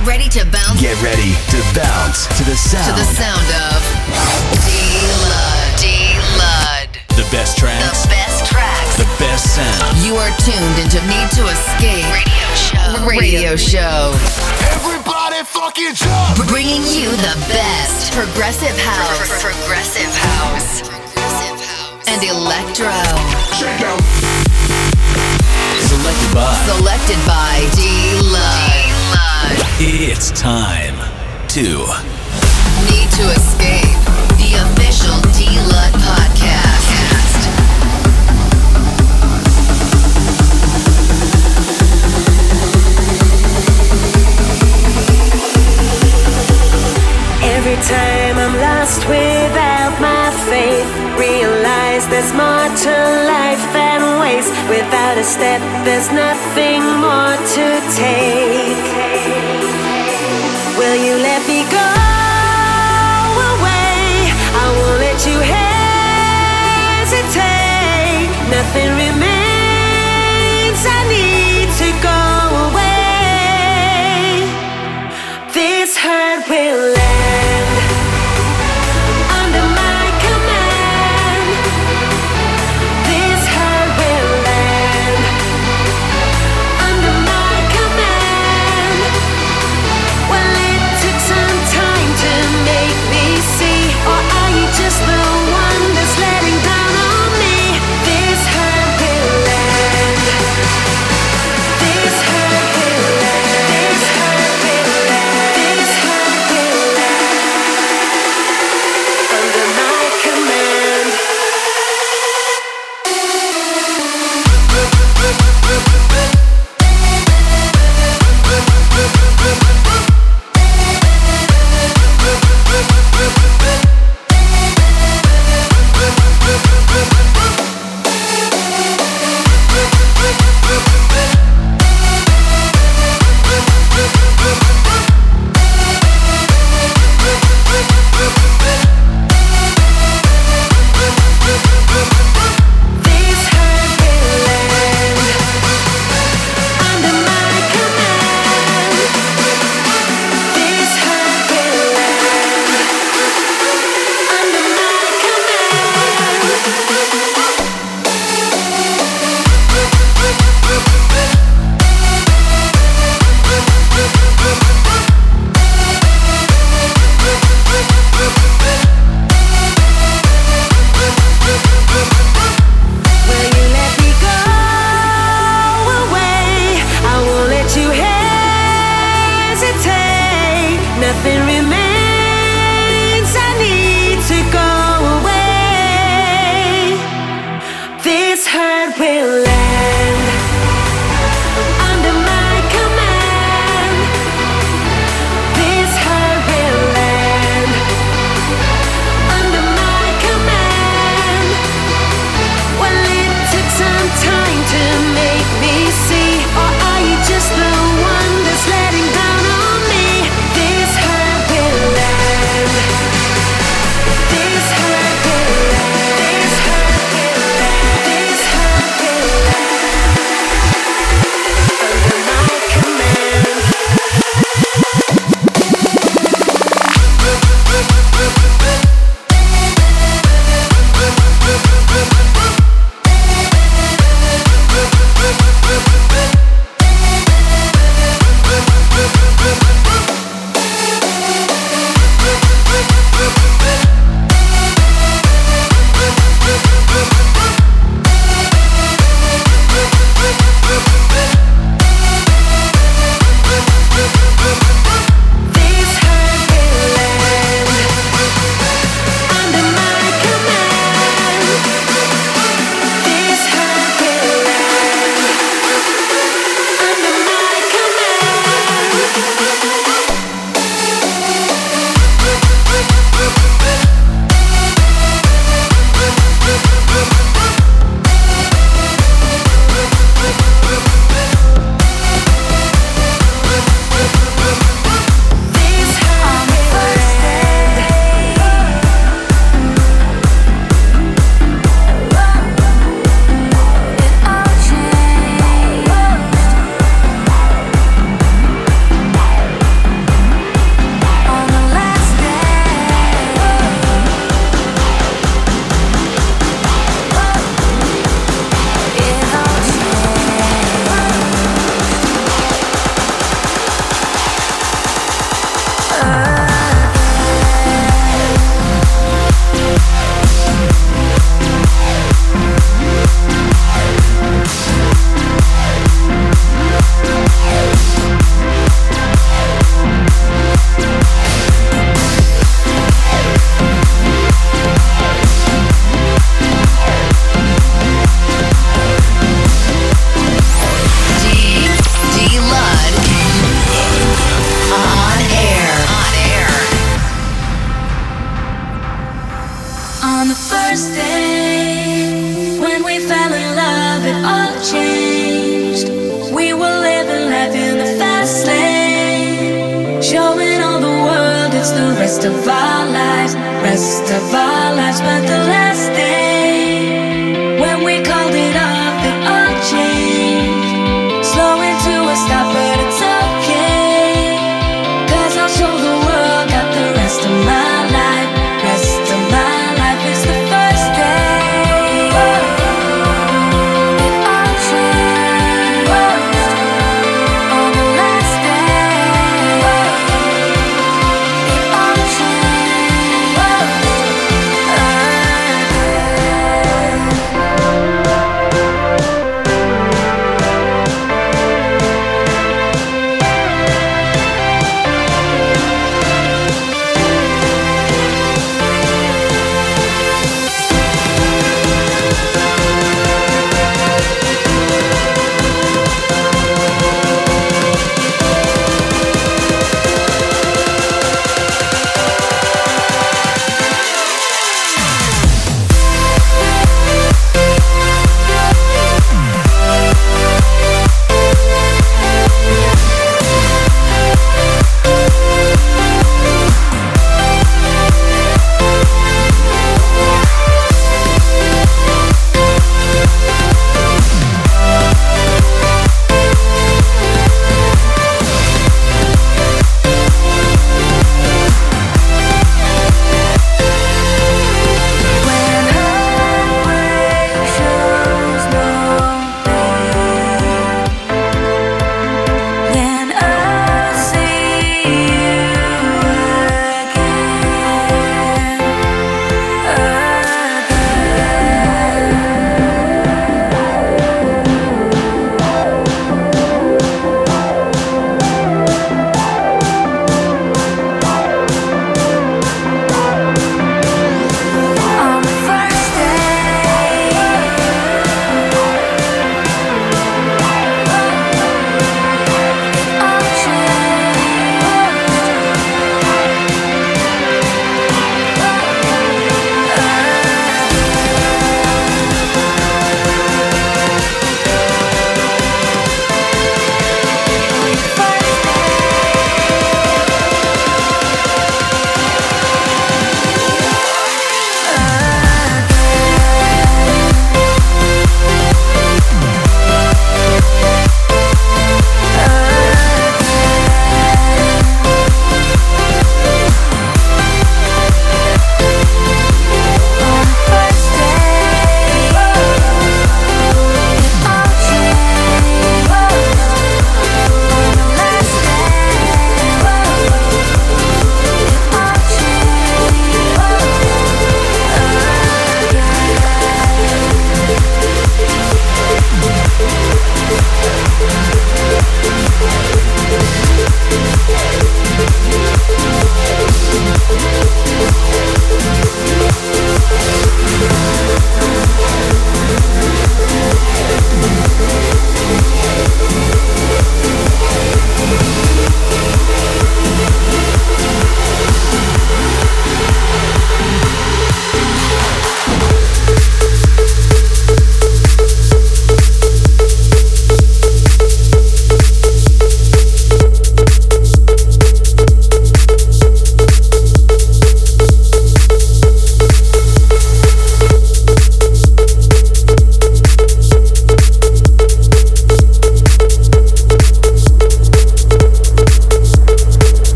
Get ready to bounce. Get ready to bounce to the sound. To the sound of D-Lud. D-Lud. The best tracks. The best tracks. The best sound. You are tuned into Need to Escape Radio Show. Radio Show. Everybody fucking jump! Bringing you the best progressive house. Progressive house. Progressive house. And electro. Check out. Selected by. Selected by D-Lud. It's time to Need to Escape. The official D-Lud podcast. Every time I'm lost without my faith, realize there's more to life than waste. Without a step, there's nothing more to take. Will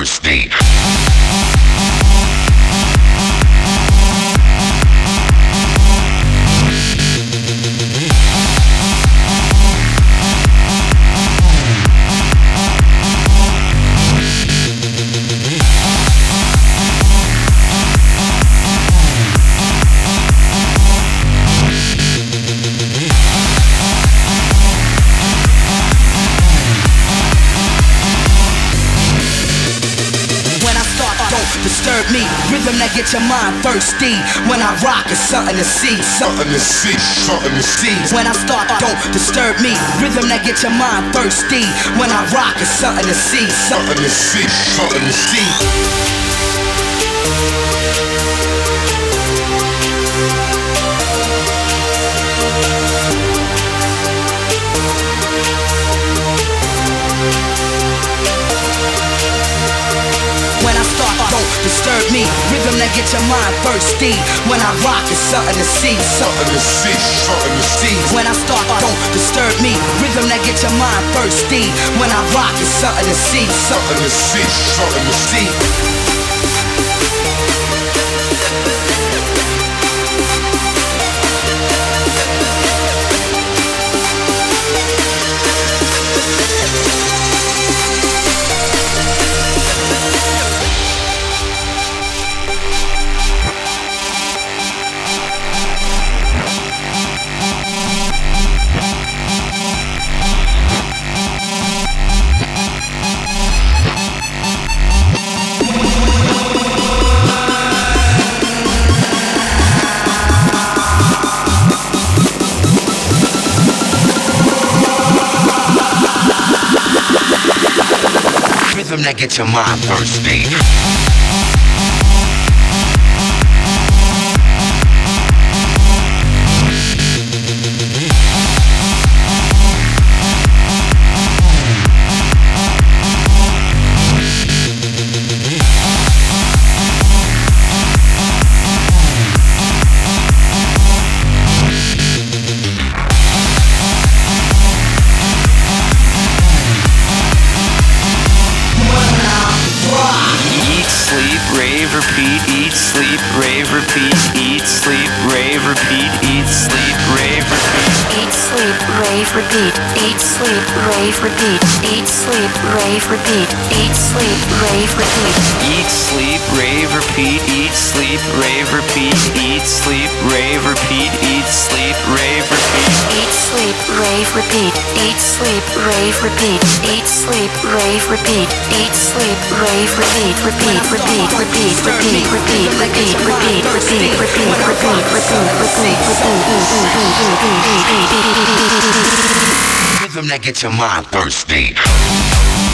thirsty. Get your mind thirsty. When I rock, it's something to see, something to see, something to see. When I start, don't disturb me. Rhythm that get your mind thirsty. When I rock, it's something to see, something to see, something to see. Get your mind thirsty. When I rock, it's something to see. Something to see, something to see. When I start, don't disturb me. Rhythm that get your mind thirsty. When I rock, it's something to see. Something to see, something to see. Rhythm that gets your mind thirsty. Eat, sleep, rave, repeat, eat, sleep, rave, repeat, eat, sleep, rave, repeat. Eat, sleep, rave, repeat, eat, sleep, rave, repeat, eat, sleep, rave, repeat, eat, sleep, rave, repeat. Eat, sleep, rave, repeat. Eat, sleep, rave, repeat. Eat, sleep, rave, repeat. Eat, sleep, rave, repeat repeat repeat repeat repeat. Repeat, repeat, repeat, repeat, repeat, repeat, repeat, repeat, repeat, repeat, repeat, Rhythm that gets your mind thirsty.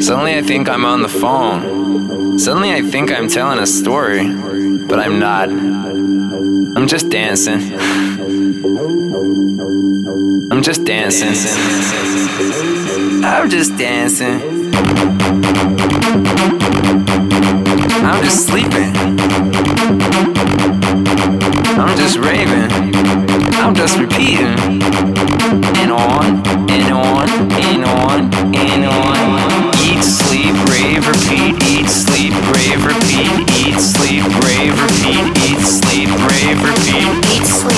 Suddenly I think I'm on the phone. Suddenly I think I'm telling a story, but I'm not. I'm just dancing. I'm just dancing. I'm just dancing. I'm just sleeping. I'm just raving. I'm just repeating. And on, and on, and on, and on. Eat, sleep, rave, repeat. Eat, sleep, rave, repeat. Eat, sleep, rave, repeat. Eat, sleep, rave, repeat. Eat, sleep,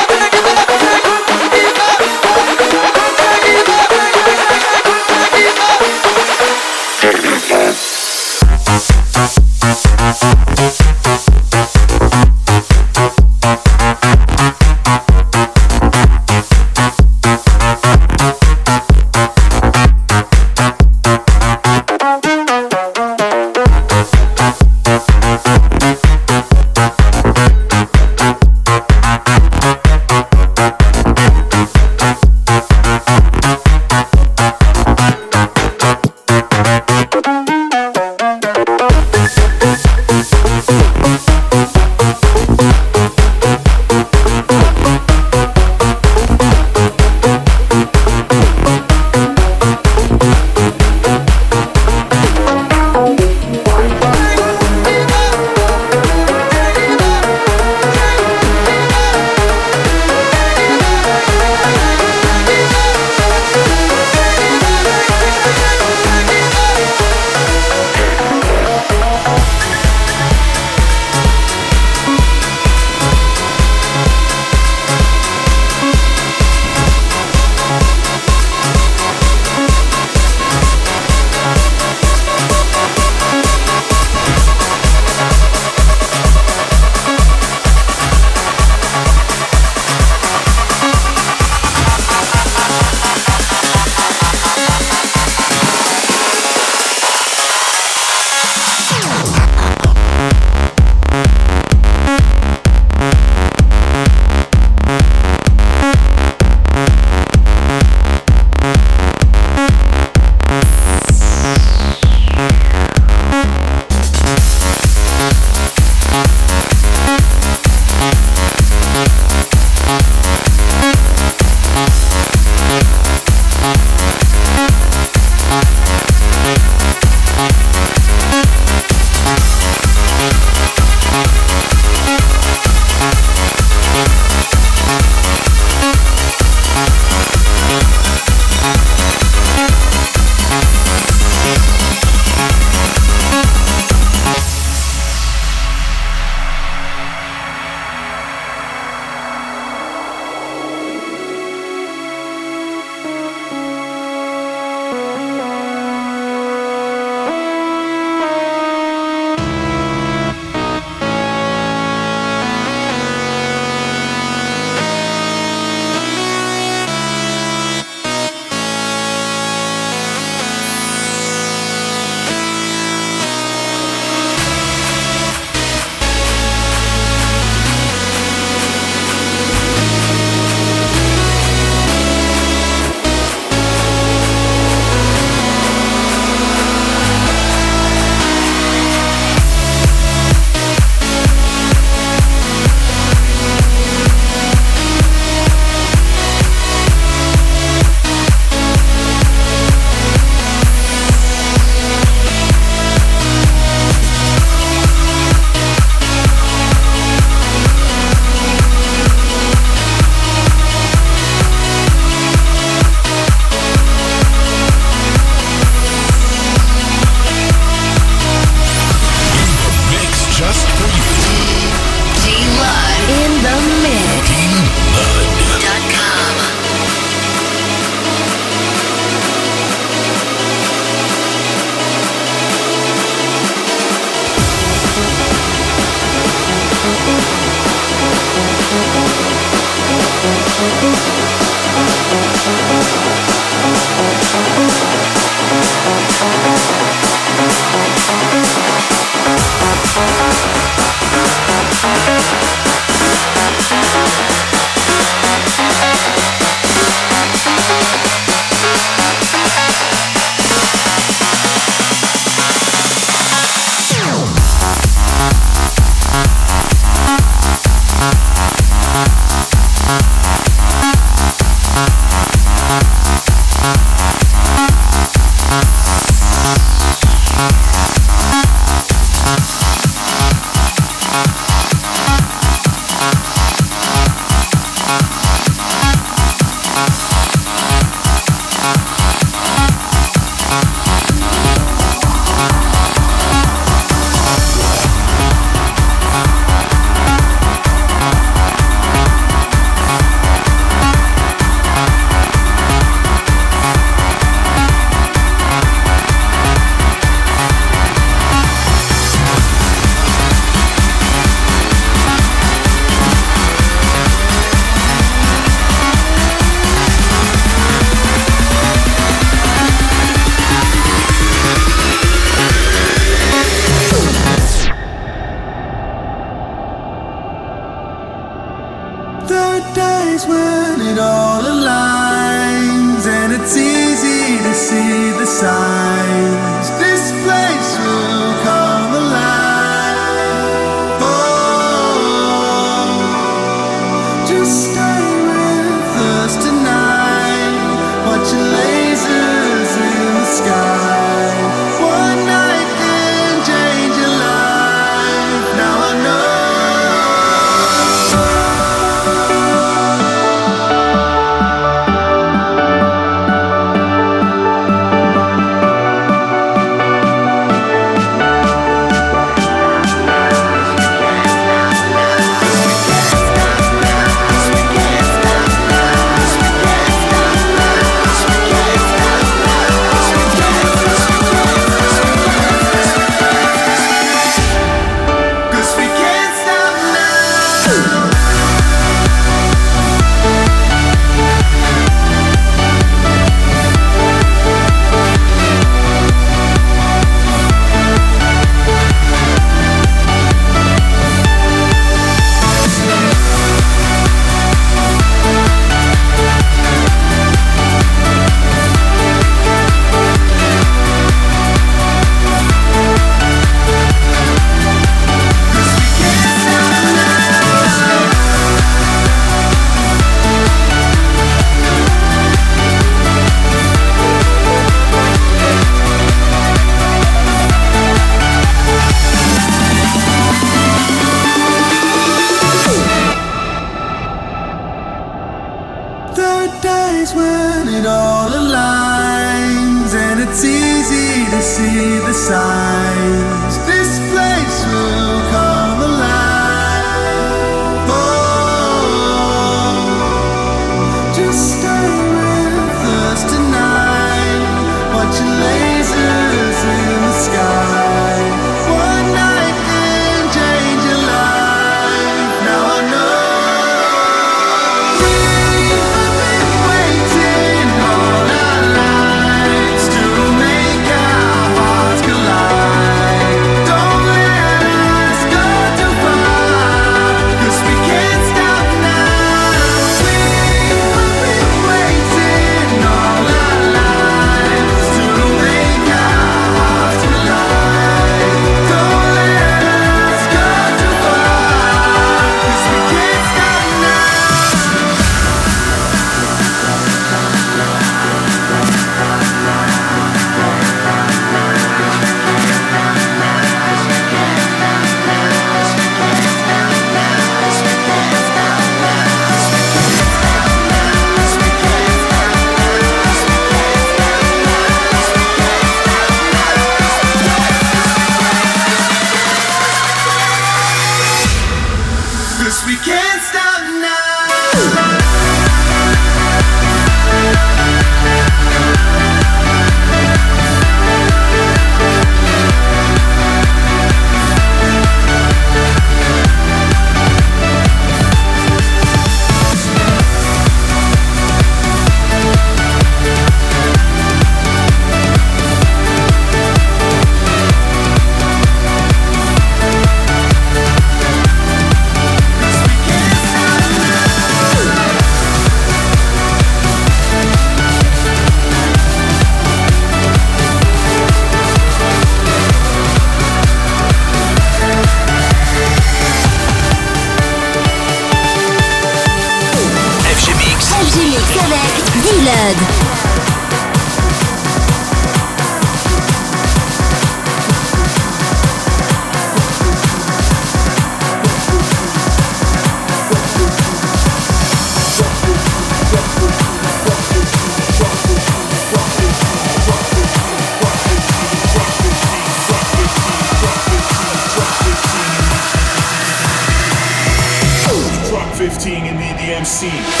see.